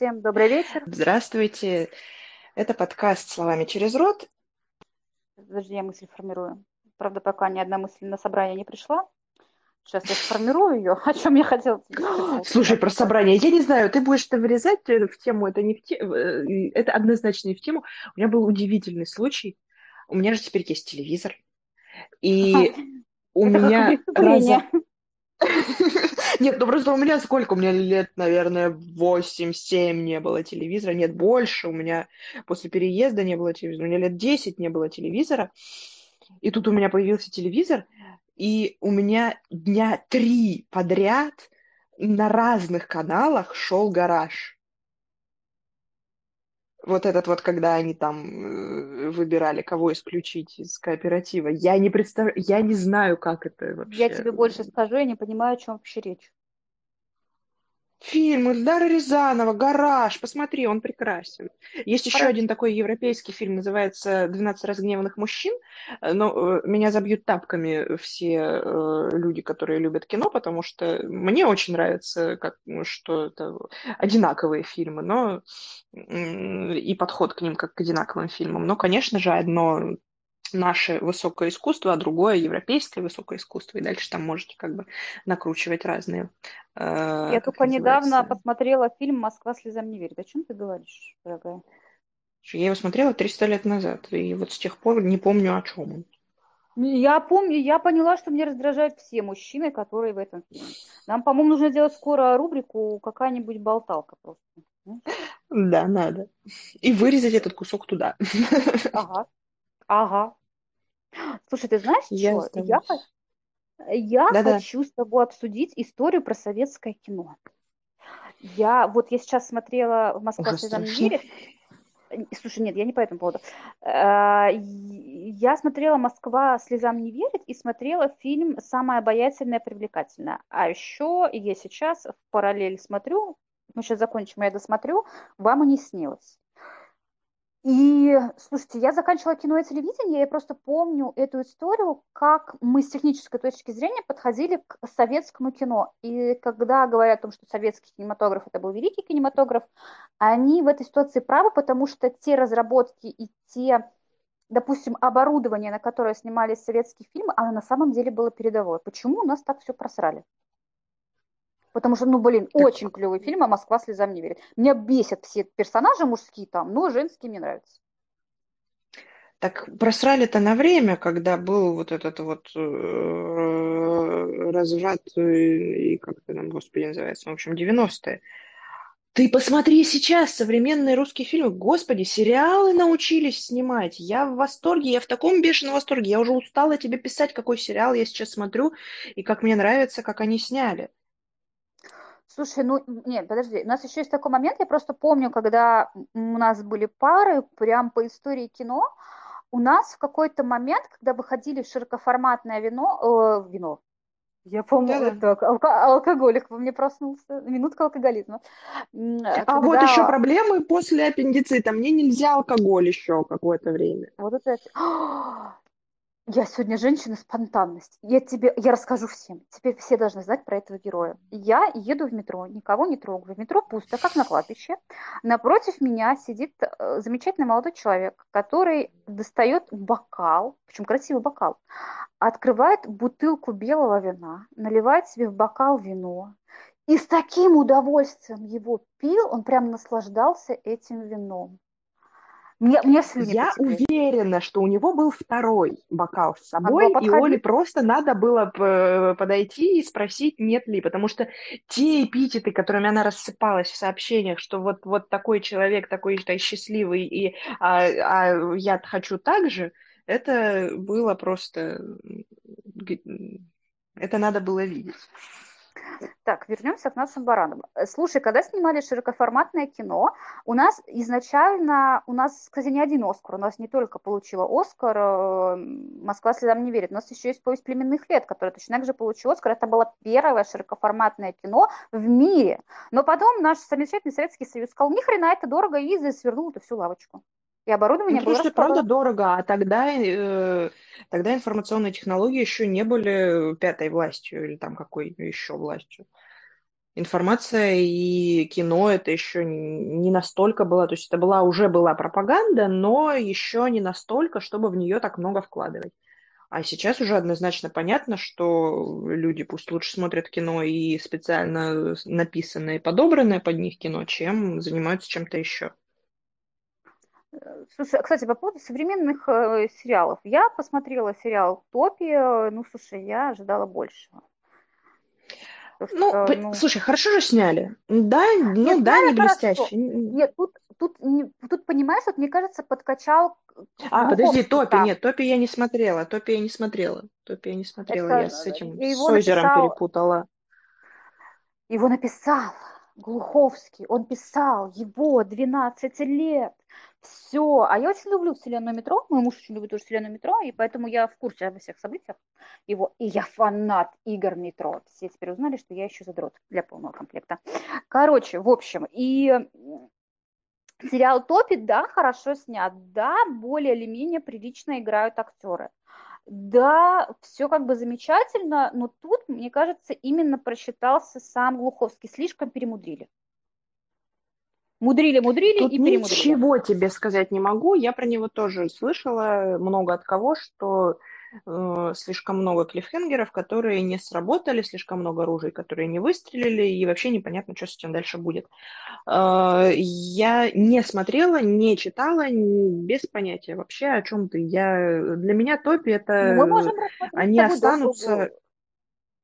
Всем добрый вечер. Здравствуйте. Это подкаст «Словами через рот». Подожди, я мысль формирую. Правда, пока ни одна мысль на собрание не пришла. Сейчас я сформирую ее. О чем я хотела Слушай, про собрание. Я не знаю, ты будешь это вырезать в тему, это не в тему, э, это однозначно не в тему. У меня был удивительный случай. У меня же теперь есть телевизор. И у меня раза... Нет, ну просто у меня сколько? У меня лет, наверное, 8-7 не было телевизора. Нет, больше. У меня после переезда не было телевизора. У меня лет 10 не было телевизора. И тут у меня появился телевизор, и у меня дня три подряд на разных каналах шел гараж вот этот вот, когда они там э, выбирали, кого исключить из кооператива. Я не представляю, я не знаю, как это вообще. Я тебе больше скажу, я не понимаю, о чем вообще речь. Фильм Ильдара Рязанова «Гараж». Посмотри, он прекрасен. Есть еще один такой европейский фильм, называется «12 разгневанных мужчин». Но э, меня забьют тапками все э, люди, которые любят кино, потому что мне очень нравится, как, ну, что это одинаковые фильмы, но и подход к ним как к одинаковым фильмам. Но, конечно же, одно наше высокое искусство, а другое европейское высокое искусство. И дальше там можете как бы накручивать разные. Э, Я только недавно посмотрела фильм «Москва слезам не верит». О чем ты говоришь, дорогая? Я его смотрела 300 лет назад, и вот с тех пор не помню, о чем он. Я помню, я поняла, что мне раздражают все мужчины, которые в этом фильме. Нам, по-моему, нужно сделать скоро рубрику «Какая-нибудь болталка» просто. Да, надо. И вырезать этот кусок туда. Ага. Ага. Слушай, ты знаешь, я что? Я, я да, хочу с тобой обсудить историю про советское кино. Я вот я сейчас смотрела в Москва слезам не верит. Слушай, нет, я не по этому поводу. Э, я смотрела «Москва слезам не верит» и смотрела фильм «Самая обаятельная привлекательная». А еще я сейчас в параллель смотрю, мы сейчас закончим, я досмотрю, «Вам и не снилось». И, слушайте, я заканчивала кино и телевидение, я просто помню эту историю, как мы с технической точки зрения подходили к советскому кино. И когда говорят о том, что советский кинематограф это был великий кинематограф, они в этой ситуации правы, потому что те разработки и те, допустим, оборудование, на которое снимались советские фильмы, оно на самом деле было передовое. Почему у нас так все просрали? Потому что, ну, блин, так... очень клевый фильм, а Москва слезам не верит. Меня бесят все персонажи мужские там, но женские мне нравятся. Так просрали-то на время, когда был вот этот вот э, разврат и как это там, господи, называется, в общем, 90-е. Ты посмотри сейчас современные русские фильмы. Господи, сериалы научились снимать. Я в восторге, я в таком бешеном восторге. Я уже устала тебе писать, какой сериал я сейчас смотрю и как мне нравится, как они сняли. Слушай, ну, нет, подожди, у нас еще есть такой момент, я просто помню, когда у нас были пары, прям по истории кино, у нас в какой-то момент, когда выходили в широкоформатное вино, э, вино, я помню, да, да. Так, алко- алкоголик во мне проснулся, минутка алкоголизма. А когда... вот еще проблемы после аппендицита, мне нельзя алкоголь еще какое-то время. Вот это... Я сегодня женщина спонтанность. Я тебе, я расскажу всем. Теперь все должны знать про этого героя. Я еду в метро, никого не трогаю. В метро пусто, как на кладбище. Напротив меня сидит э, замечательный молодой человек, который достает бокал, причем красивый бокал, открывает бутылку белого вина, наливает себе в бокал вино, и с таким удовольствием его пил, он прям наслаждался этим вином. Мне, мне Я потекли. уверена, что у него был второй бокал с собой, и Оле просто надо было подойти и спросить, нет ли, потому что те эпитеты, которыми она рассыпалась в сообщениях, что вот, вот такой человек, такой -то счастливый, и а, а я хочу так же, это было просто... Это надо было видеть. Так, вернемся к нашим баранам. Э, слушай, когда снимали широкоформатное кино, у нас изначально, у нас, кстати, не один Оскар, у нас не только получила Оскар э, «Москва слезам не верит», у нас еще есть «Повесть племенных лет», которая точно так же получила Оскар. Это было первое широкоформатное кино в мире. Но потом наш замечательный Советский Союз сказал, ни хрена это дорого, и свернул эту всю лавочку и оборудование ну, было что правда дорого, а тогда, э, тогда информационные технологии еще не были пятой властью или там какой еще властью. Информация и кино это еще не настолько было, то есть это была уже была пропаганда, но еще не настолько, чтобы в нее так много вкладывать. А сейчас уже однозначно понятно, что люди пусть лучше смотрят кино и специально написанное и подобранное под них кино, чем занимаются чем-то еще. Слушай, кстати, по поводу современных э, сериалов. Я посмотрела сериал «Топи», ну, слушай, я ожидала большего. Ну, что, ну, слушай, хорошо же сняли. Да, ну Нет, да, не блестяще. Нет, тут, тут, тут, понимаешь, вот мне кажется, подкачал... А, подожди, Топи, нет, Топи я не смотрела, Топи я не смотрела. Топи я не смотрела, Это, я с этим, с озером написал... перепутала. Его написал Глуховский, он писал его 12 лет. Все. А я очень люблю вселенную метро. Мой муж очень любит тоже вселенную метро, и поэтому я в курсе обо всех событиях его. И я фанат игр метро. Все теперь узнали, что я еще задрот для полного комплекта. Короче, в общем, и сериал топит, да, хорошо снят, да, более или менее прилично играют актеры. Да, все как бы замечательно, но тут, мне кажется, именно просчитался сам Глуховский. Слишком перемудрили. Мудрили, мудрили Тут и перемудрили. Ничего тебе сказать не могу. Я про него тоже слышала много от кого, что э, слишком много клиффхенгеров, которые не сработали, слишком много оружий, которые не выстрелили, и вообще непонятно, что с этим дальше будет. Э, я не смотрела, не читала, не, без понятия вообще о чем ты. Я, для меня топи это... Ну, мы можем они останутся...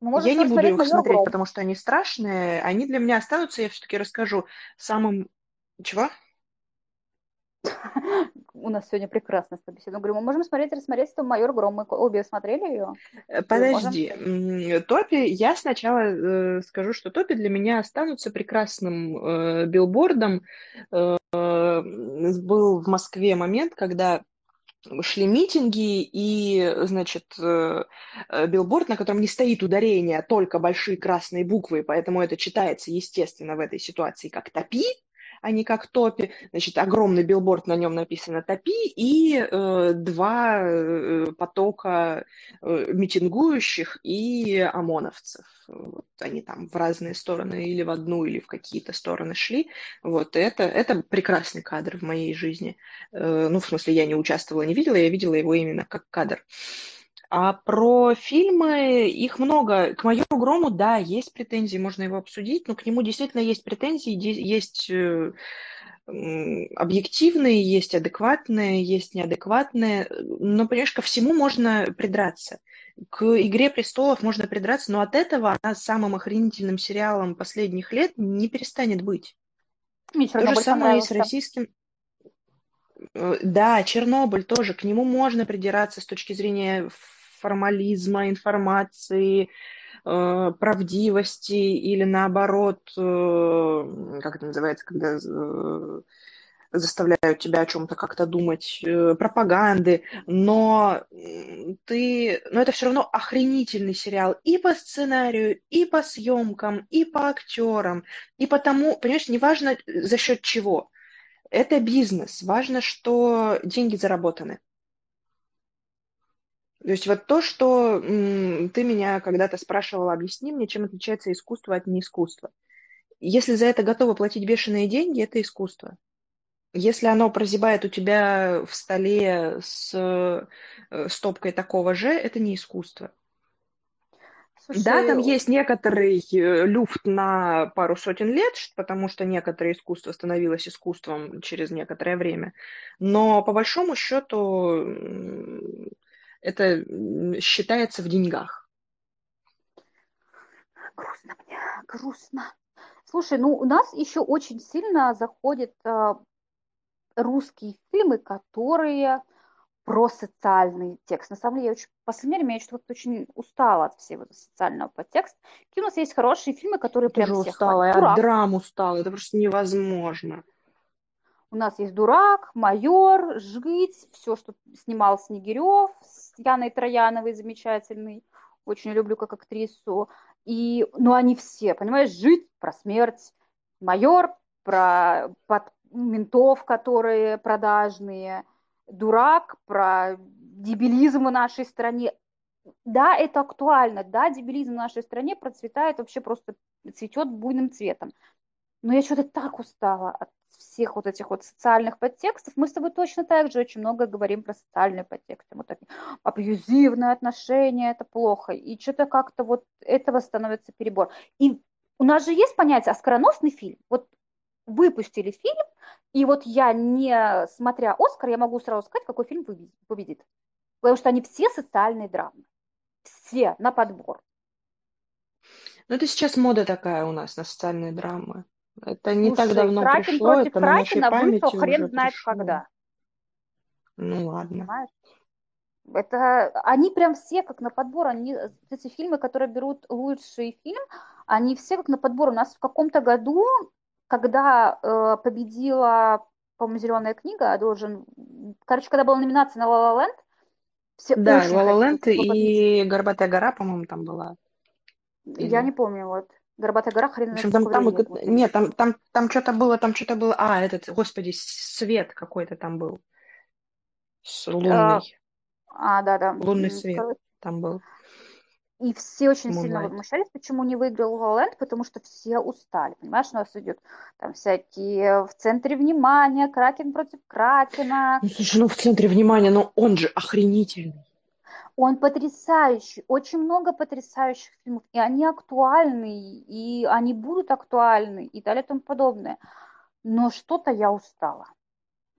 я не буду их смотреть, потому что они страшные. Они для меня останутся, я все-таки расскажу, самым чего? У нас сегодня прекрасно с тобой беседа. Говорю, мы можем смотреть, рассмотреть что «Майор Гром». Мы обе смотрели ее? Э, подожди. Топи, я сначала э, скажу, что Топи для меня останутся прекрасным э, билбордом. Э, был в Москве момент, когда шли митинги, и, значит, э, э, билборд, на котором не стоит ударение, а только большие красные буквы, поэтому это читается, естественно, в этой ситуации как «топи», а не как топи. Значит, огромный билборд, на нем написано топи, и э, два э, потока э, митингующих и ОМОНовцев. Вот они там в разные стороны, или в одну, или в какие-то стороны шли. Вот это, это прекрасный кадр в моей жизни. Э, ну, в смысле, я не участвовала, не видела, я видела его именно как кадр. А про фильмы их много. К майору Грому, да, есть претензии, можно его обсудить, но к нему действительно есть претензии, есть э, объективные, есть адекватные, есть неадекватные. Но, понимаешь, ко всему можно придраться. К «Игре престолов» можно придраться, но от этого она самым охренительным сериалом последних лет не перестанет быть. Мне То же самое и с российским... Э, да, Чернобыль тоже, к нему можно придираться с точки зрения формализма информации, э, правдивости или наоборот, э, как это называется, когда э, заставляют тебя о чем-то как-то думать, пропаганды, но ты, но это все равно охренительный сериал и по сценарию, и по съемкам, и по актерам, и потому, понимаешь, неважно за счет чего. Это бизнес, важно, что деньги заработаны. То есть вот то, что ты меня когда-то спрашивала, объясни мне, чем отличается искусство от неискусства. Если за это готовы платить бешеные деньги, это искусство. Если оно прозябает у тебя в столе с э, стопкой такого же, это не искусство. Слушай, да, там есть некоторый э, люфт на пару сотен лет, потому что некоторое искусство становилось искусством через некоторое время. Но по большому счету это считается в деньгах. Грустно мне, грустно. Слушай, ну у нас еще очень сильно заходят э, русские фильмы, которые про социальный текст. На самом деле, я очень, в последнее время я что-то очень устала от всего этого социального подтекста. Какие у нас есть хорошие фильмы, которые прям всех устала, я от драм устала, это просто невозможно. У нас есть «Дурак», «Майор», «Жить», все, что снимал Снегирев с Яной Трояновой, замечательный. Очень люблю как актрису. И, ну, они все, понимаешь, «Жить» про смерть, «Майор» про под, ментов, которые продажные, «Дурак» про дебилизм в нашей стране. Да, это актуально, да, дебилизм в нашей стране процветает вообще просто цветет буйным цветом. Но я что-то так устала от всех вот этих вот социальных подтекстов. Мы с тобой точно так же очень много говорим про социальные подтексты. Вот такие абьюзивные отношения, это плохо. И что-то как-то вот этого становится перебор. И у нас же есть понятие оскароносный фильм. Вот выпустили фильм, и вот я, не смотря Оскар, я могу сразу сказать, какой фильм победит. Потому что они все социальные драмы. Все на подбор. Ну, это сейчас мода такая у нас на социальные драмы. Это не Слушай, так давно Кракен пришло, против это на нашей памяти вышел хрен знает пришло. когда. Ну ладно. Понимаешь? Это они прям все как на подбор, они эти фильмы, которые берут лучший фильм, они все как на подбор. У нас в каком-то году, когда э, победила, по-моему, зеленая книга, должен, короче, когда была номинация на La Land, все да, La Land и Горбатая гора, по-моему, там была. Я не помню, вот. Горбатая гора, хрен В общем, там, там, нет, там, там, там что-то было, там что-то было, а, этот, господи, свет какой-то там был, с лунный. А, а да, да. Лунный свет Короче. там был. И все очень Moonlight. сильно возмущались, почему не выиграл Лоланд, потому что все устали. Понимаешь, у нас идет там всякие в центре внимания, Кракен против Кракена. Ну, слушай, ну в центре внимания, но он же охренительный. Он потрясающий, очень много потрясающих фильмов, и они актуальны, и они будут актуальны, и далее и тому подобное. Но что-то я устала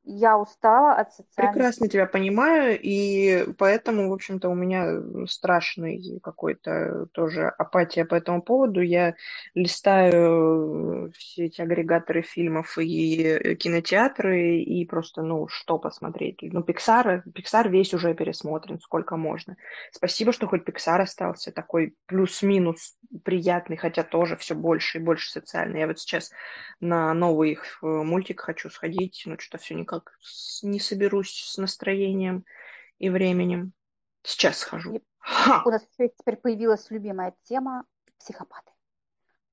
я устала от социальных... Прекрасно тебя понимаю, и поэтому, в общем-то, у меня страшный какой-то тоже апатия по этому поводу. Я листаю все эти агрегаторы фильмов и кинотеатры, и просто, ну, что посмотреть. Ну, Pixar, Pixar весь уже пересмотрен, сколько можно. Спасибо, что хоть Pixar остался такой плюс-минус приятный, хотя тоже все больше и больше социальный. Я вот сейчас на новый э, мультик хочу сходить, но что-то все никак никак не соберусь с настроением и временем. Сейчас схожу. Ха! У нас теперь появилась любимая тема психопаты.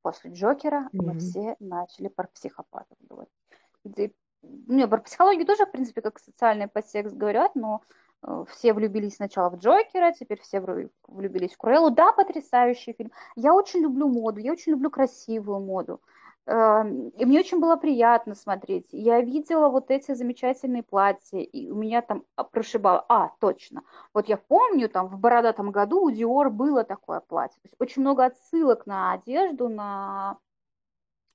После Джокера mm-hmm. мы все начали про психопатов говорить. Ну, про психологию тоже, в принципе, как социальный подтекст говорят, но э, все влюбились сначала в Джокера, теперь все влюбились в Круэллу. Да, потрясающий фильм. Я очень люблю моду, я очень люблю красивую моду. Эм, и мне очень было приятно смотреть. Я видела вот эти замечательные платья, и у меня там прошибало. А, точно. Вот я помню, там в бородатом году у Диор было такое платье. То есть очень много отсылок на одежду, на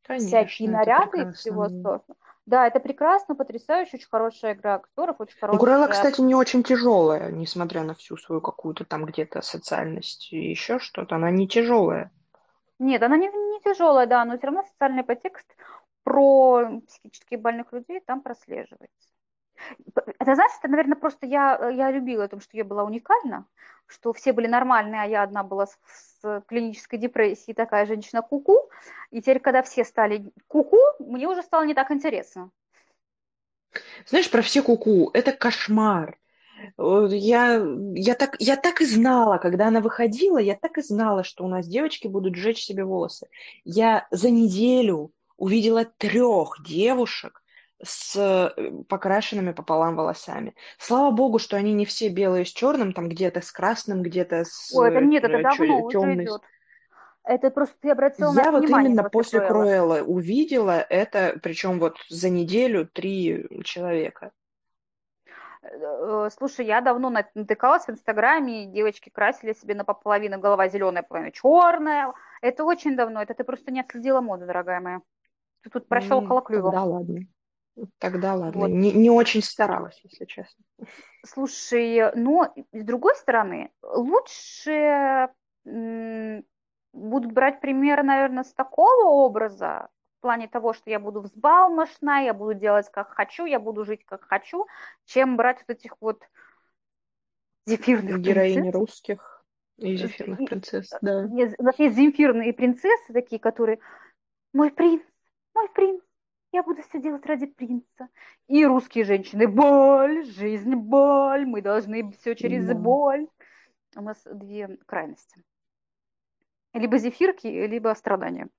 Конечно, всякие наряды и всего сорта. Да, это прекрасно, потрясающе, очень хорошая игра актеров, очень хорошая. Гурелла, кстати, не очень тяжелая, несмотря на всю свою какую-то там где-то социальность и еще что-то. Она не тяжелая. Нет, она не, не тяжелая, да, но все равно социальный подтекст про психически больных людей там прослеживается. Это, знаешь, это, наверное, просто я, я любила о том, что я была уникальна, что все были нормальные, а я одна была с, с клинической депрессией, такая женщина куку. -ку. И теперь, когда все стали куку, -ку, мне уже стало не так интересно. Знаешь, про все куку, -ку, это кошмар. Я, я, так, я так и знала, когда она выходила, я так и знала, что у нас девочки будут сжечь себе волосы. Я за неделю увидела трех девушек с э, покрашенными пополам волосами. Слава богу, что они не все белые с черным, там где-то с красным, где-то с Ой, это нет, это э, давно темный. уже идет. Это просто ты обратила Я вот именно после Круэлла увидела это, причем вот за неделю три человека. Э, слушай, я давно натыкалась в Инстаграме, девочки красили себе на половину голова зеленая, половина черная. Это очень давно, это ты просто не отследила моду, дорогая моя. Ты тут прощелкала клювом. Тогда ладно. Тогда ладно. Вот. Не, не очень старалась, если честно. Слушай, но с другой стороны, лучше будут брать пример, наверное, с такого образа, в плане того, что я буду взбалмошна, я буду делать как хочу, я буду жить как хочу, чем брать вот этих вот зефирных Героини русских и зефирных принцесс, да. У нас есть зефирные принцессы такие, которые «Мой принц, мой принц, я буду все делать ради принца». И русские женщины «Боль, жизнь, боль, мы должны все через да. боль». У нас две крайности. Либо зефирки, либо страдания.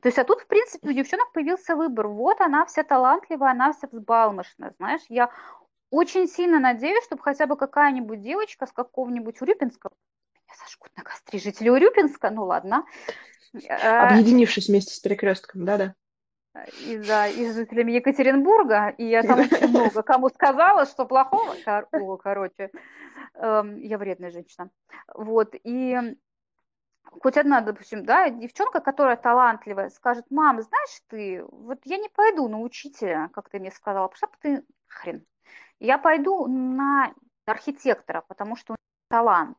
То есть, а тут, в принципе, у девчонок появился выбор. Вот она вся талантливая, она вся взбалмошная, знаешь. Я очень сильно надеюсь, чтобы хотя бы какая-нибудь девочка с какого-нибудь Урюпинского меня сожгут на костре жители Урюпинска, ну ладно. Объединившись вместе с перекрестком, да-да. И, да, и жителями Екатеринбурга, и я там очень много кому сказала, что плохого, О, короче, эм, я вредная женщина. Вот, и хоть одна, допустим, да, девчонка, которая талантливая, скажет, мам, знаешь ты, вот я не пойду на учителя, как ты мне сказала, пошла ты хрен. Я пойду на архитектора, потому что у талант.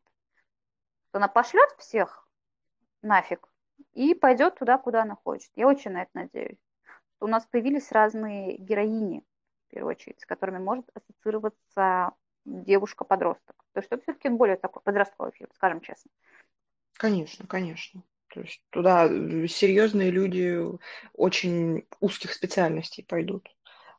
Она пошлет всех нафиг и пойдет туда, куда она хочет. Я очень на это надеюсь. У нас появились разные героини, в первую очередь, с которыми может ассоциироваться девушка-подросток. То есть это все-таки более такой подростковый фильм, скажем честно. Конечно, конечно. То есть туда серьезные люди очень узких специальностей пойдут.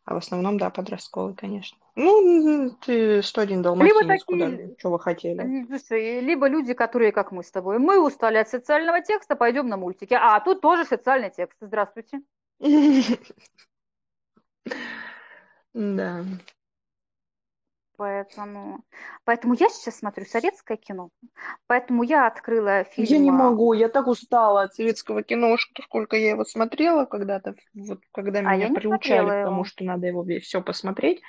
А в основном, да, подростковый, конечно. Ну, ты 101 далматинец, либо такие, куда, что вы хотели. Слушай, либо люди, которые, как мы с тобой, мы устали от социального текста, пойдем на мультики. А, тут тоже социальный текст. Здравствуйте. Да. Поэтому, поэтому я сейчас смотрю советское кино. Поэтому я открыла фильм. Я не могу, я так устала от советского кино, что сколько я его смотрела когда-то, вот когда а меня приучали к тому, что надо его все посмотреть.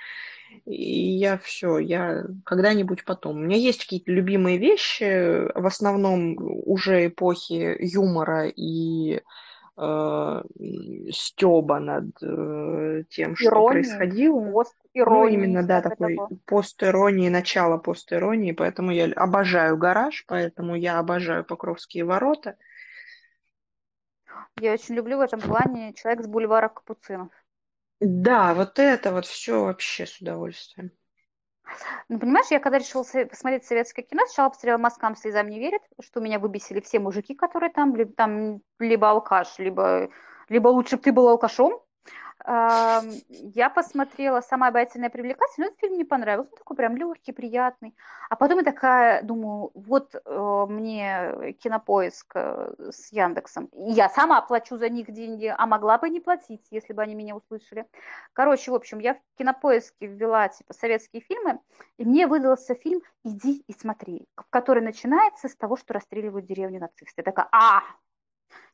И я все, я когда-нибудь потом. У меня есть какие-то любимые вещи, в основном уже эпохи юмора и э, стеба над э, тем, что Иронии, происходило. Пост ну, именно, да, такой того. постиронии, начало постиронии, поэтому я обожаю гараж, поэтому я обожаю Покровские ворота. Я очень люблю в этом плане человек с бульвара Капуцинов. Да, вот это вот все вообще с удовольствием. Ну, понимаешь, я когда решила посмотреть советское кино, сначала посмотрела «Москвам слезам не верят», что меня выбесили все мужики, которые там, там, либо алкаш, либо, либо лучше бы ты был алкашом. Я посмотрела «Самая обаятельная привлекательная», этот фильм мне понравился, он такой прям легкий, приятный. А потом я такая думаю, вот э, мне кинопоиск э, с Яндексом, я сама плачу за них деньги, а могла бы не платить, если бы они меня услышали. Короче, в общем, я в кинопоиске ввела типа советские фильмы, и мне выдался фильм «Иди и смотри», который начинается с того, что расстреливают деревню нацисты. Я такая, а,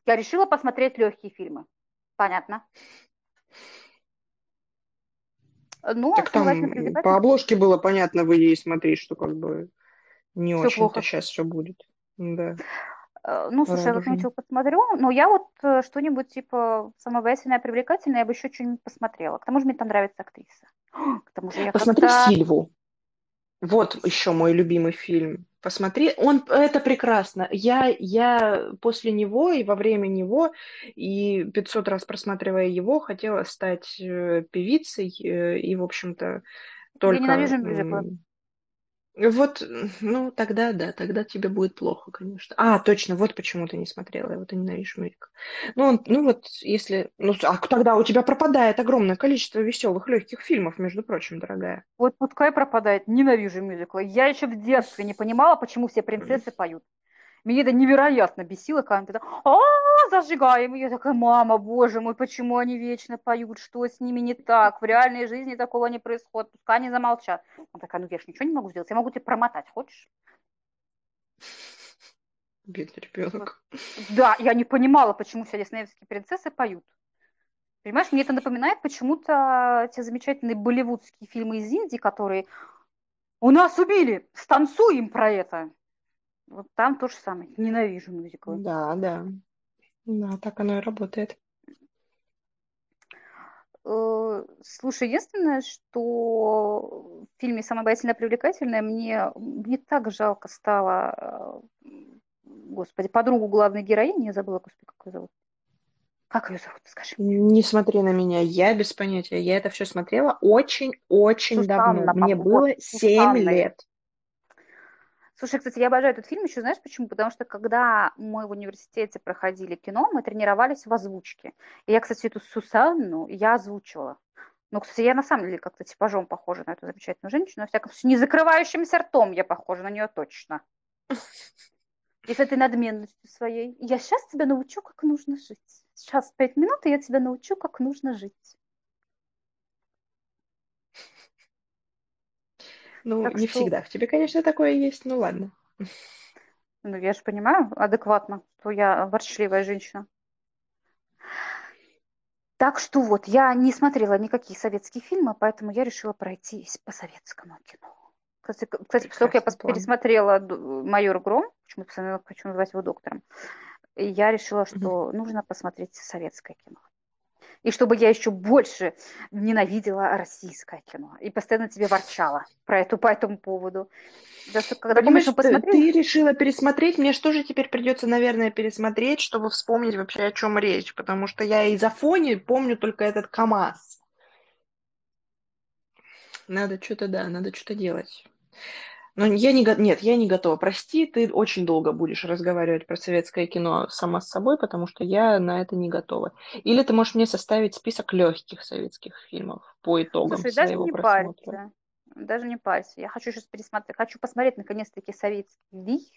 я решила посмотреть легкие фильмы. Понятно. Ну, так там по обложке было понятно, выйди и смотри, что как бы не очень-то сейчас все будет. Да. Э, ну, слушай, я вот ничего посмотрю, но я вот э, что-нибудь типа самовыясненное, привлекательное, я бы еще что-нибудь посмотрела. К тому же мне там нравится актриса. К тому же я Посмотри когда... Сильву. Вот еще мой любимый фильм. Посмотри, он это прекрасно. Я, я после него и во время него, и 500 раз просматривая его, хотела стать э, певицей, э, и, в общем-то, только... Я ненавижу мюзиклы. Вот, ну, тогда, да, тогда тебе будет плохо, конечно. А, точно, вот почему ты не смотрела, я вот ненавижу мюзикл. Ну, он, ну вот, если... Ну, а тогда у тебя пропадает огромное количество веселых, легких фильмов, между прочим, дорогая. Вот пускай пропадает, ненавижу мюзиклы. Я еще в детстве не понимала, почему все принцессы поют. Меня это невероятно бесило, когда он тогда, а, зажигаем. И я такая, мама, боже мой, почему они вечно поют, что с ними не так? В реальной жизни такого не происходит, пускай они замолчат. Он такая, ну я же ничего не могу сделать, я могу тебе промотать, хочешь? Бедный ребенок. Да, я не понимала, почему все диснеевские принцессы поют. Понимаешь, мне это напоминает почему-то те замечательные болливудские фильмы из Индии, которые у нас убили, станцуем про это. Вот там то же самое. Ненавижу мюзиклы. Да, да. Да, так оно и работает. Э, слушай, единственное, что в фильме «Самая обаятельная привлекательная» мне не так жалко стало, э, господи, подругу главной героини, я забыла, господи, как ее зовут. Как ее зовут, скажи мне. Не смотри на меня, я без понятия. Я это все смотрела очень-очень давно. Мне было 7 лет. Слушай, кстати, я обожаю этот фильм еще, знаешь почему? Потому что когда мы в университете проходили кино, мы тренировались в озвучке. И я, кстати, эту Сусанну я озвучивала. Ну, кстати, я на самом деле как-то типажом похожа на эту замечательную женщину. Во всяком случае, не закрывающимся ртом я похожа на нее точно. И с этой надменностью своей. Я сейчас тебя научу, как нужно жить. Сейчас пять минут, и я тебя научу, как нужно жить. Ну, так не что... всегда в тебе, конечно, такое есть, ну ладно. Ну, я же понимаю адекватно, что я ворчливая женщина. Так что вот, я не смотрела никакие советские фильмы, поэтому я решила пройтись по советскому кино. Кстати, кстати поскольку я план. пересмотрела «Майор Гром», почему постоянно хочу называть его доктором, я решила, что угу. нужно посмотреть советское кино и чтобы я еще больше ненавидела российское кино и постоянно тебе ворчала про эту, по этому поводу. Да, что, когда Понимаешь, помнишь, посмотрел... ты, ты решила пересмотреть, мне что же теперь придется, наверное, пересмотреть, чтобы вспомнить вообще, о чем речь, потому что я из Афони помню только этот КАМАЗ. Надо что-то, да, надо что-то делать. Но я не, нет, я не готова. Прости, ты очень долго будешь разговаривать про советское кино сама с собой, потому что я на это не готова. Или ты можешь мне составить список легких советских фильмов по итогам Слушай, своего даже не просмотра. Парься. Даже не парься. Я хочу сейчас пересмотреть. Хочу посмотреть наконец-таки советский Вий,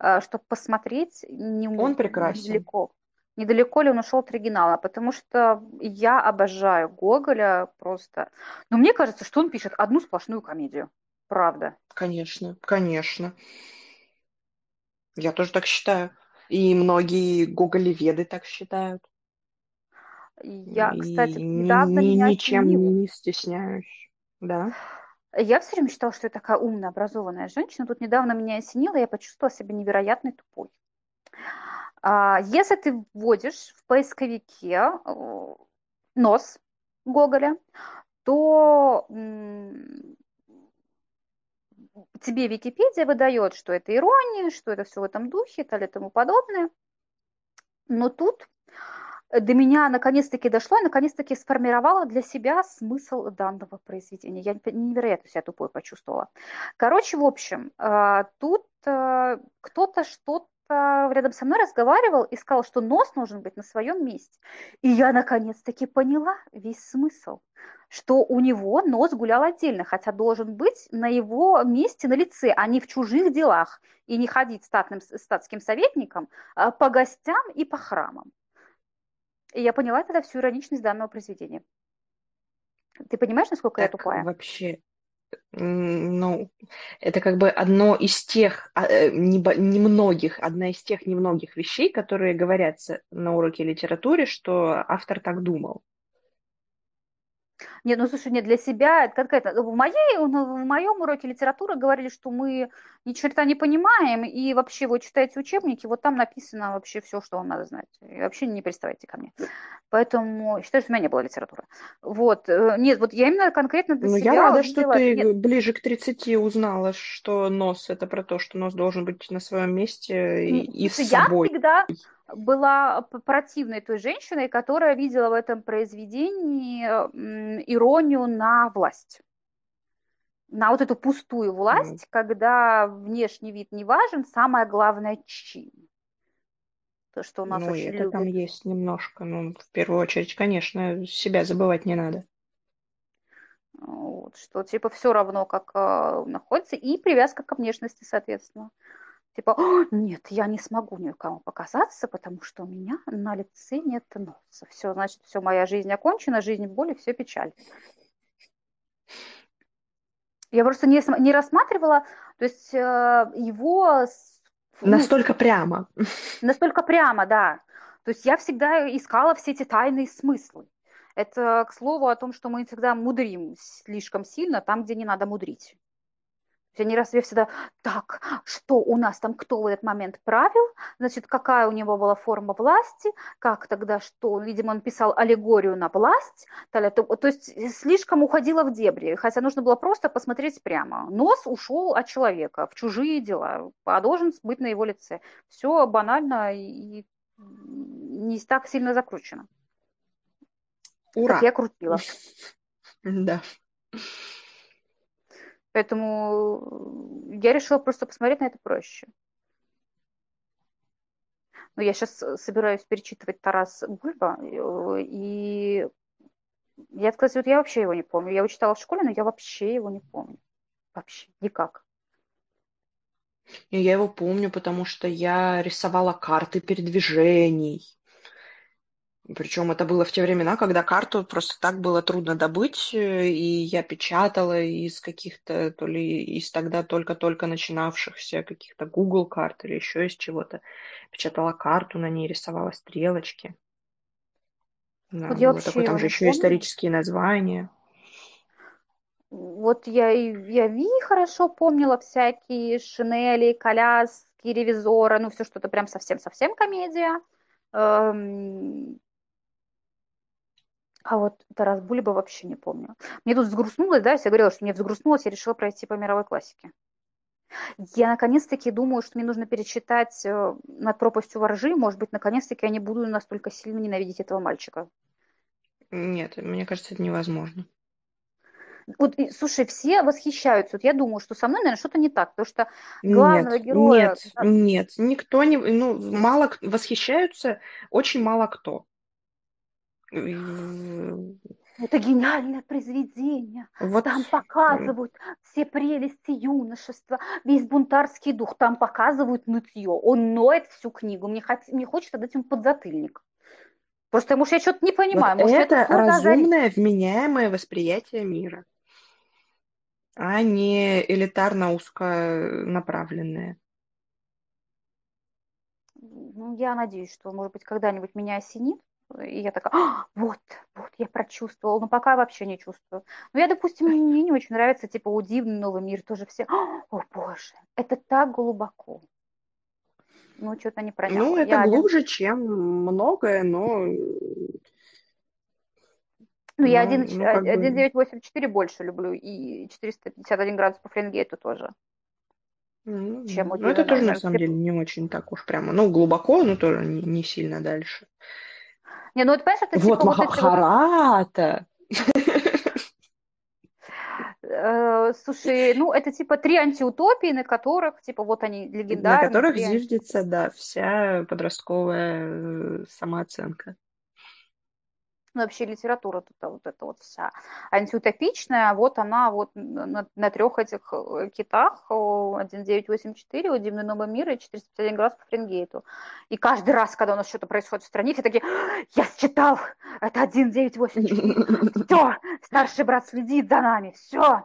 а, чтобы посмотреть не, он прекрасен. недалеко. Недалеко ли он ушел от оригинала, потому что я обожаю Гоголя просто. Но мне кажется, что он пишет одну сплошную комедию. Правда. Конечно, конечно. Я тоже так считаю. И многие гоголеведы так считают. Я, кстати, недавно ни, меня ничем осенило. не стесняюсь. Да. Я все время считала, что я такая умная, образованная женщина. Тут недавно меня осенило, я почувствовала себя невероятно тупой. А, если ты вводишь в поисковике э, нос Гоголя, то тебе Википедия выдает, что это ирония, что это все в этом духе и так далее и тому подобное. Но тут до меня наконец-таки дошло, и наконец-таки сформировала для себя смысл данного произведения. Я невероятно себя тупой почувствовала. Короче, в общем, э, тут э, кто-то что-то рядом со мной разговаривал и сказал, что нос должен быть на своем месте. И я наконец-таки поняла весь смысл что у него нос гулял отдельно, хотя должен быть на его месте на лице, а не в чужих делах, и не ходить статным, статским советником а по гостям и по храмам. И я поняла тогда всю ироничность данного произведения. Ты понимаешь, насколько так я тупая? Вообще, ну, это как бы одно из тех а, э, немногих, одна из тех немногих вещей, которые говорятся на уроке литературы, что автор так думал. Нет, ну слушай, нет, для себя конкретно. В, моей, в моем уроке литературы говорили, что мы ни черта не понимаем, и вообще вы читаете учебники, вот там написано вообще все, что вам надо знать. И вообще не приставайте ко мне. Поэтому считаю, что у меня не было литературы. Вот. Э, нет, вот я именно конкретно для ну, себя... я рада, что ты нет. ближе к 30 узнала, что нос – это про то, что нос должен быть на своем месте и, и с собой. Я всегда была противной той женщиной, которая видела в этом произведении иронию на власть. На вот эту пустую власть, mm. когда внешний вид не важен, самое главное чин. То, что у нас ну, очень это любят. там есть немножко. Ну, в первую очередь, конечно, себя забывать не надо. Вот, что типа все равно, как э, находится, и привязка к внешности, соответственно. Типа, нет, я не смогу никому показаться, потому что у меня на лице нет носа. Все, значит, все, моя жизнь окончена, жизнь в боли, все печаль. Я просто не, не рассматривала, то есть э, его... Ну, настолько прямо. Настолько прямо, да. То есть я всегда искала все эти тайные смыслы. Это, к слову, о том, что мы всегда мудрим слишком сильно там, где не надо мудрить. Они раз я всегда, так, что у нас там, кто в этот момент правил, значит, какая у него была форма власти, как тогда что, видимо, он писал аллегорию на власть, то, то есть слишком уходило в дебри, хотя нужно было просто посмотреть прямо. Нос ушел от человека в чужие дела, а должен быть на его лице. Все банально и не так сильно закручено. Ура! Как я крутила. Да. Поэтому я решила просто посмотреть на это проще. Но я сейчас собираюсь перечитывать Тарас Бульба, и я, кстати, вот я вообще его не помню. Я его читала в школе, но я вообще его не помню. Вообще, никак. Я его помню, потому что я рисовала карты передвижений. Причем это было в те времена, когда карту просто так было трудно добыть, э, и я печатала из каких-то, то ли из тогда только-только начинавшихся каких-то Google карт или еще из чего-то. Печатала карту, на ней рисовала стрелочки. Да, вот я вообще такое, там же еще помню. исторические названия. Вот я, я Ви хорошо помнила, всякие Шинели, коляски, ревизора, ну все что-то прям совсем-совсем комедия. Эм, а вот Тарас Бульба вообще не помню. Мне тут взгрустнулось, да, я говорила, что мне взгрустнулось, я решила пройти по мировой классике. Я наконец-таки думаю, что мне нужно перечитать э, «Над пропастью воржи». Может быть, наконец-таки я не буду настолько сильно ненавидеть этого мальчика. Нет, мне кажется, это невозможно. Вот, слушай, все восхищаются. Вот я думаю, что со мной, наверное, что-то не так, потому что главного нет, героя... Нет, нет, никто не... Ну, мало восхищаются, очень мало кто. Это гениальное произведение. Вот. Там показывают все прелести юношества, весь бунтарский дух. Там показывают нытье. Он ноет всю книгу. Мне, хот... Мне хочется дать ему подзатыльник. Просто, может, я что-то не понимаю. Вот может, это, это разумное, вменяемое восприятие мира, а не элитарно узконаправленное. Ну, я надеюсь, что, может быть, когда-нибудь меня осенит, и я такая, а, вот, вот, я прочувствовала, но пока вообще не чувствую. Но я, допустим, мне не очень нравится, типа, «О, дивный новый мир», тоже все, «А, о, боже, это так глубоко. Ну, что-то не проняло. Ну, это я глубже, один... чем многое, но... Ну, я ну, 1, ну, 1984 бы... больше люблю, и 451 градус по Фаренгейту тоже. Ну, чем ну, это тоже, на самом деле, не очень так уж прямо. Ну, глубоко, но тоже не, не сильно дальше. Не, ну это, понимаешь, это вот типа Махабхарата. Э, слушай, ну это типа три антиутопии, на которых, типа, вот они легендарные. На которых зиждется, да, вся подростковая э, самооценка ну, вообще литература тут вот эта вот вся антиутопичная, вот она вот на, на трех этих э, китах 1984, у Дивный Новый мир и 451 градус по Фаренгейту. И каждый раз, когда у нас что-то происходит в стране, все такие, я считал, это 1984, все, старший брат следит за нами, все.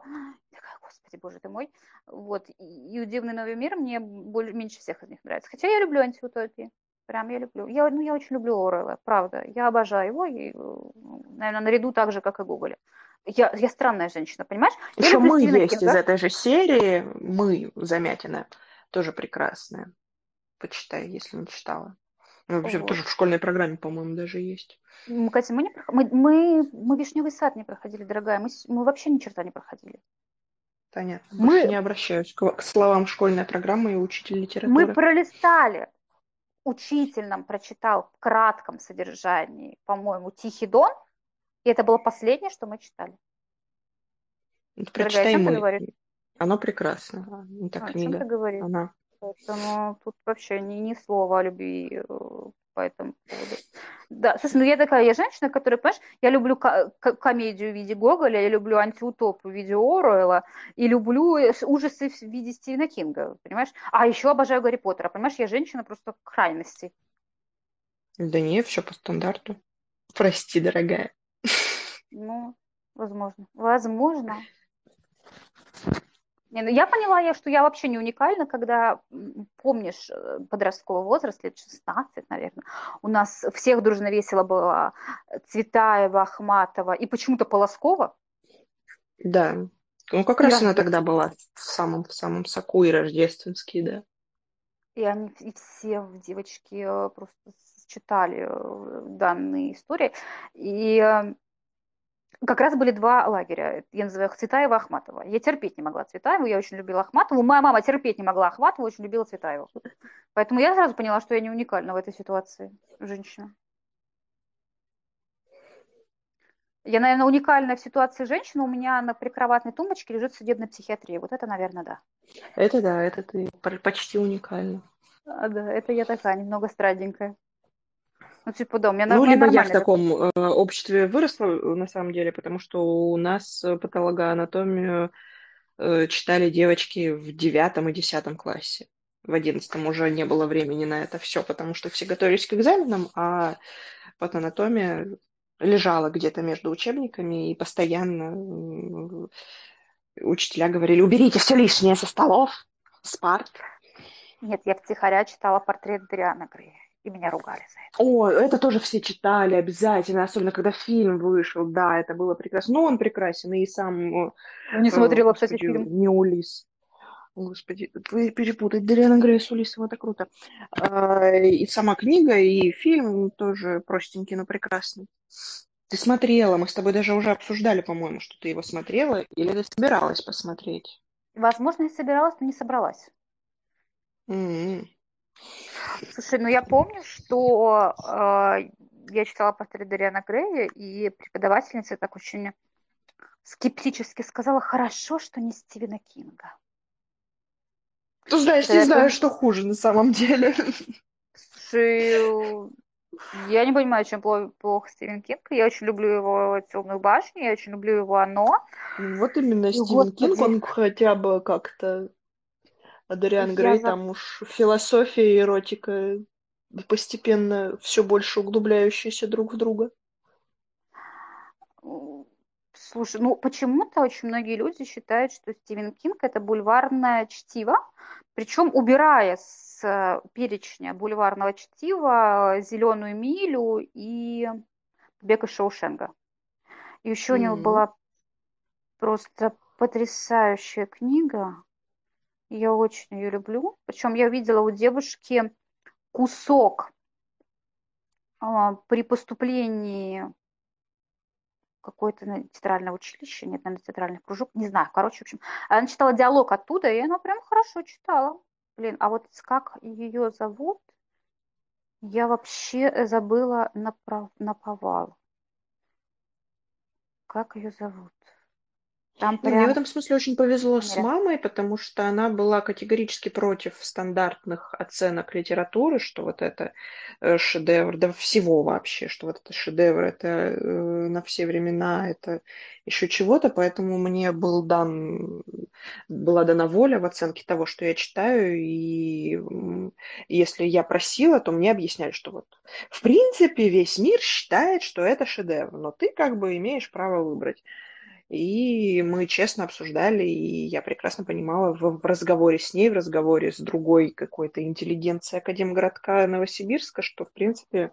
Господи, боже ты мой. Вот, и «Удивный новый мир» мне больше, меньше всех из них нравится. Хотя я люблю антиутопии. Прям я люблю. Я, ну, я очень люблю Орелла, правда. Я обожаю его, и, ну, наверное, наряду так же, как и Гоголя. Я, я странная женщина, понимаешь? Еще мы Стивена есть Кинга. из этой же серии. Мы, Замятина, тоже прекрасная. Почитай, если не читала. Ну, вообще, вот. тоже в школьной программе, по-моему, даже есть. Катя, мы, не проход... мы, мы, мы Вишневый сад не проходили, дорогая. Мы, мы вообще ни черта не проходили. Понятно. Мы не обращаюсь к, к словам школьная программа и учитель литературы. Мы пролистали учитель нам прочитал в кратком содержании, по-моему, «Тихий дон», и это было последнее, что мы читали. Ну, прочитай мы. Оно прекрасно. А, книга. О чем ты говоришь? Она. Поэтому тут вообще ни, ни слова о любви э, по этому поводу. Да, слушай, ну я такая, я женщина, которая, понимаешь, я люблю комедию в виде Гоголя, я люблю антиутоп в виде Оруэлла, и люблю ужасы в виде Стивена Кинга, понимаешь? А еще обожаю Гарри Поттера, понимаешь, я женщина просто крайности. Да не, все по стандарту. Прости, дорогая. Ну, возможно. Возможно. Не, ну я поняла, я, что я вообще не уникальна, когда, помнишь, э, подростковый возраст, лет 16, наверное, у нас всех дружно весело было Цветаева, Ахматова и почему-то Полоскова. Да, ну как раз я... она тогда была в самом, в самом соку и рождественский, да. И они и все девочки э, просто читали э, данные истории. И как раз были два лагеря. Я называю их Цветаева и Ахматова. Я терпеть не могла Цветаеву, я очень любила Ахматову. Моя мама терпеть не могла Ахматову, очень любила Цветаеву. Поэтому я сразу поняла, что я не уникальна в этой ситуации, женщина. Я, наверное, уникальная в ситуации женщина. У меня на прикроватной тумбочке лежит судебная психиатрия. Вот это, наверное, да. Это да, это ты почти уникальна. А, да, это я такая, немного страденькая. Ну, типа, да, у меня Ну, либо я в таком э, обществе выросла, э, на самом деле, потому что у нас э, патологоанатомию э, читали девочки в девятом и десятом классе. В одиннадцатом уже не было времени на это все, потому что все готовились к экзаменам, а патанатомия лежала где-то между учебниками, и постоянно учителя говорили, уберите все лишнее со столов, с парт. Нет, я втихаря читала портрет Дриана Грея, и меня ругали за это. О, это тоже все читали обязательно, особенно когда фильм вышел, да, это было прекрасно. Ну, он прекрасен, и сам... Я не смотрела, э, кстати, фильм. Не Улис. Господи, перепутать Дариана Грея с Улисом, это круто. А, и сама книга, и фильм тоже простенький, но прекрасный. Ты смотрела, мы с тобой даже уже обсуждали, по-моему, что ты его смотрела, или ты собиралась посмотреть? Возможно, я собиралась, но не собралась. Mm-hmm. Слушай, ну я помню, что э, я читала портрет Дариана Грея, и преподавательница так очень скептически сказала, хорошо, что не Стивена Кинга. Ну, знаешь, не знаю, что хуже на самом деле. Слушай, я не понимаю, чем плохо Стивен Кинг. Я очень люблю его «Темную башню», я очень люблю его «Оно». Вот именно и Стивен Господи. Кинг, он хотя бы как-то... А Дориан Грей, за... там уж философия и эротика постепенно все больше углубляющиеся друг в друга. Слушай, ну почему-то очень многие люди считают, что Стивен Кинг это бульварное чтиво, причем убирая с э, перечня бульварного чтива «Зеленую милю» и «Бег из Шоушенга». И еще mm-hmm. у него была просто потрясающая книга. Я очень ее люблю. Причем я увидела у девушки кусок а, при поступлении какое-то театральное училище, нет, наверное, театральный кружок, не знаю, короче, в общем, она читала диалог оттуда, и она прям хорошо читала. Блин, а вот как ее зовут, я вообще забыла на, на повал. Как ее зовут? Там прям... Мне в этом смысле очень повезло с мамой, потому что она была категорически против стандартных оценок литературы, что вот это э, шедевр, да всего вообще, что вот это шедевр, это э, на все времена, это еще чего-то, поэтому мне был дан, была дана воля в оценке того, что я читаю, и если я просила, то мне объясняли, что вот в принципе весь мир считает, что это шедевр, но ты как бы имеешь право выбрать. И мы честно обсуждали, и я прекрасно понимала в, разговоре с ней, в разговоре с другой какой-то интеллигенцией Академгородка Новосибирска, что, в принципе,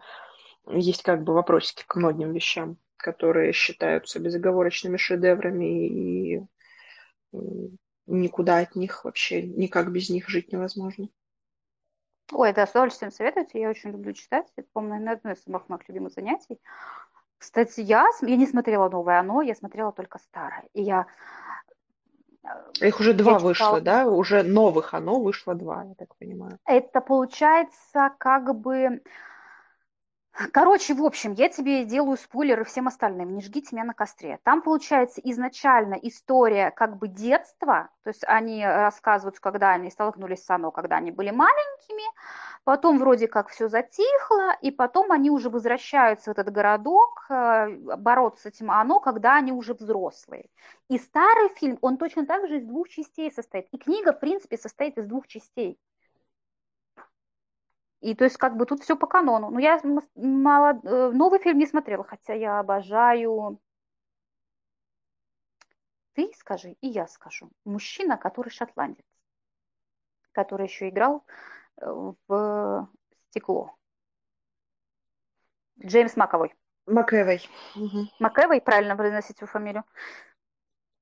есть как бы вопросики к многим вещам, которые считаются безоговорочными шедеврами, и никуда от них вообще, никак без них жить невозможно. Ой, да, с удовольствием советуйте. Я очень люблю читать. Это, по-моему, одно из самых моих любимых занятий. Кстати, я, я не смотрела новое оно, я смотрела только старое. И я... Э, Их уже два читала... вышло, да? Уже новых оно вышло два, я так понимаю. Это получается как бы Короче, в общем, я тебе делаю спойлеры всем остальным, не жгите меня на костре. Там получается изначально история как бы детства, то есть они рассказывают, когда они столкнулись с Оно, когда они были маленькими, потом вроде как все затихло, и потом они уже возвращаются в этот городок э, бороться с этим Оно, когда они уже взрослые. И старый фильм, он точно так же из двух частей состоит. И книга, в принципе, состоит из двух частей. И то есть как бы тут все по канону. Но я мало, э, новый фильм не смотрела, хотя я обожаю... Ты скажи, и я скажу. Мужчина, который шотландец, который еще играл э, в стекло. Джеймс Маковой. Макэвой. Угу. Макэвой, правильно произносить его фамилию.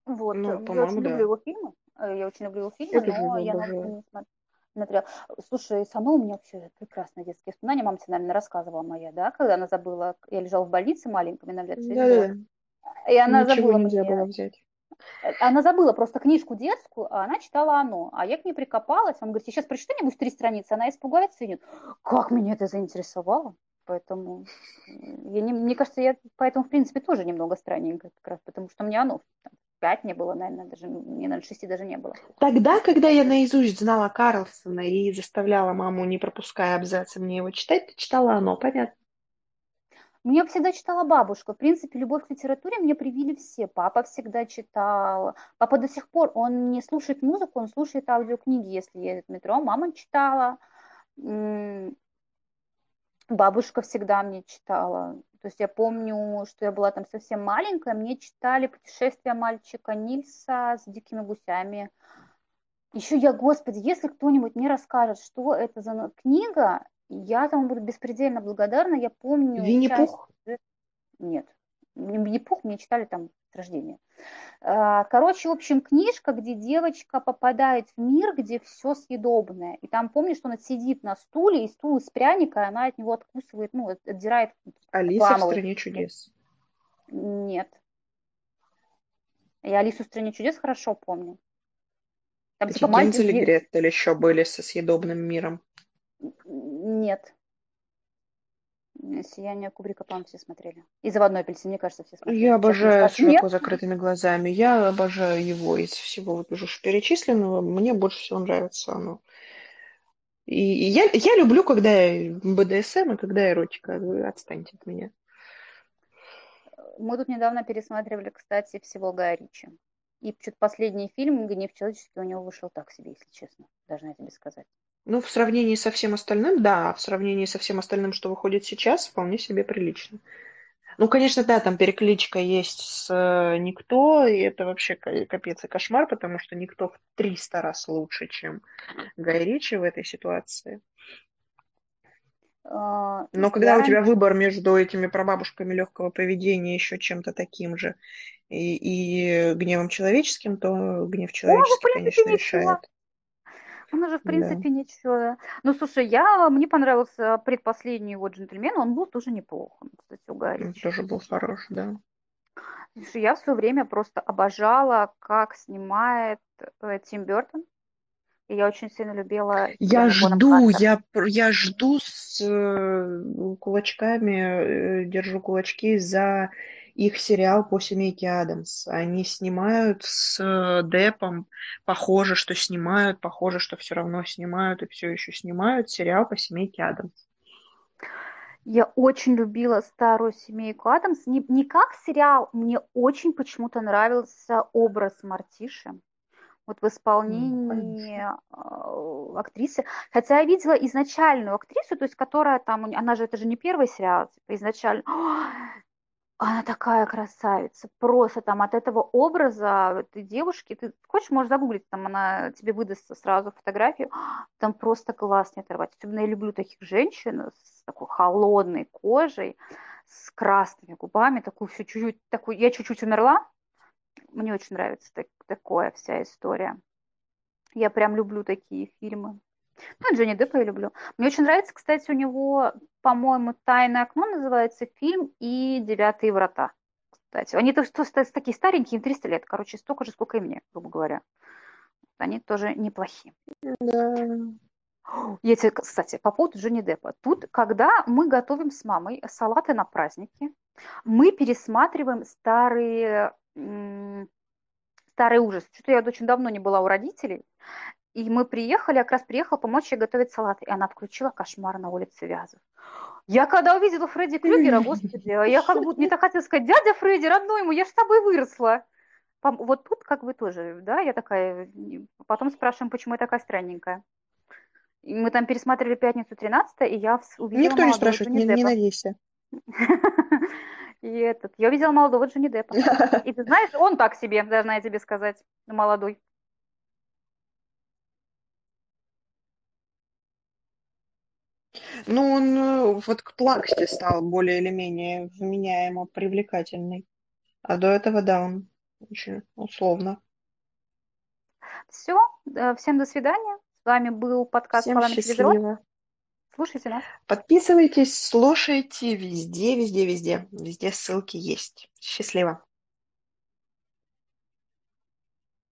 Вот. Ну, я очень да. люблю его фильмы. Э, я очень люблю его фильмы, я но я не смотрю смотрела. Слушай, сама у меня вообще прекрасные детские воспоминания. Мама тебе, наверное, рассказывала моя, да, когда она забыла, я лежала в больнице маленьком, на лет да, да. И она Ничего забыла нельзя мне... было взять. Э, она забыла просто книжку детскую, а она читала оно. А я к ней прикопалась. Он говорит, сейчас прочитай мне три страницы. Она испугается и нет. Как меня это заинтересовало? Поэтому, я не, мне кажется, я поэтому, в принципе, тоже немного странненько как раз, потому что мне оно там, пять не было, наверное, даже не на шести даже не было. Тогда, когда я наизусть знала Карлсона и заставляла маму, не пропуская абзацы, мне его читать, ты читала оно, понятно? Мне всегда читала бабушка. В принципе, любовь к литературе мне привили все. Папа всегда читал. Папа до сих пор, он не слушает музыку, он слушает аудиокниги, если едет в метро. Мама читала. Бабушка всегда мне читала. То есть я помню, что я была там совсем маленькая, мне читали «Путешествие мальчика Нильса с дикими гусями». Еще я, господи, если кто-нибудь мне расскажет, что это за книга, я там буду беспредельно благодарна. Я помню... Винни-Пух? Нет. Винни-Пух мне читали там с рождения. А, короче, в общем, книжка, где девочка попадает в мир, где все съедобное. И там, помнишь, что она сидит на стуле, и стул из пряника, она от него откусывает, ну, отдирает. Алиса в «Стране чудес». Нет. Я Алису в «Стране чудес» хорошо помню. Там, типа, мальчик... или Гретель еще были со съедобным миром? Сияние Кубрика, по-моему, все смотрели. И заводной апельсин, мне кажется, все смотрели. Я обожаю широко закрытыми глазами. Я обожаю его из всего вот уже перечисленного. Мне больше всего нравится оно. И я, я люблю, когда БДСМ и когда эротика. Отстаньте от меня. Мы тут недавно пересматривали, кстати, всего Гая Ричи. И что-то последний фильм «Гнев человеческий» у него вышел так себе, если честно. Должна тебе сказать. Ну, в сравнении со всем остальным, да, в сравнении со всем остальным, что выходит сейчас, вполне себе прилично. Ну, конечно, да, там перекличка есть с э, «Никто», и это вообще капец и кошмар, потому что «Никто» в 300 раз лучше, чем Гай Ричи в этой ситуации. А, Но когда у тебя выбор между этими прабабушками легкого поведения еще чем-то таким же и, и гневом человеческим, то гнев человеческий, О, конечно, решает. Он уже, в принципе, да. ничего. Ну, слушай, я, мне понравился предпоследний его джентльмен, он был тоже неплох, кстати, у Гарри. Он тоже был хорош, да. Слушай, я все время просто обожала, как снимает э, Тим Бертон. И я очень сильно любила... Я жду, я, я жду с э, кулачками, э, держу кулачки за их сериал по семейке Адамс. Они снимают с э, Депом, похоже, что снимают, похоже, что все равно снимают и все еще снимают сериал по семейке Адамс. Я очень любила старую семейку Адамс. Не, не как сериал, мне очень почему-то нравился образ Мартиши. Вот в исполнении mm, актрисы. Хотя я видела изначальную актрису, то есть которая там, она же, это же не первый сериал, типа изначально. Она такая красавица, просто там от этого образа этой девушки, ты хочешь, можешь загуглить, там она тебе выдаст сразу фотографию, там просто глаз не оторвать. Особенно я люблю таких женщин с такой холодной кожей, с красными губами, такую всю чуть-чуть, такую, я чуть-чуть умерла, мне очень нравится так, такое вся история. Я прям люблю такие фильмы. Ну, Джонни Деппа я люблю. Мне очень нравится, кстати, у него, по-моему, «Тайное окно» называется фильм и «Девятые врата». Кстати, они то, что, такие старенькие, им 300 лет, короче, столько же, сколько и мне, грубо говоря. Они тоже неплохие. Да. Я тебе, кстати, по поводу Джонни Деппа. Тут, когда мы готовим с мамой салаты на праздники, мы пересматриваем старые, старый ужас. Что-то я очень давно не была у родителей. И мы приехали, я как раз приехала помочь ей готовить салат. И она включила кошмар на улице Вязов. Я когда увидела Фредди Крюгера, господи, я как будто, мне так хотела сказать, дядя Фредди, родной ему, я ж с тобой выросла. Вот тут как бы тоже, да, я такая, потом спрашиваем, почему я такая странненькая. И мы там пересматривали пятницу 13 и я увидела Никто не спрашивает, не, не надейся. И этот, я увидела молодого Джонни Деппа. И ты знаешь, он так себе, должна я тебе сказать, молодой. Ну, он э, вот к Плаксте стал более или менее вменяемо привлекательный. А до этого, да, он очень условно. Все, э, всем до свидания. С вами был подкаст Всем счастливо. Слушайте нас. Подписывайтесь, слушайте везде, везде, везде. Везде ссылки есть. Счастливо.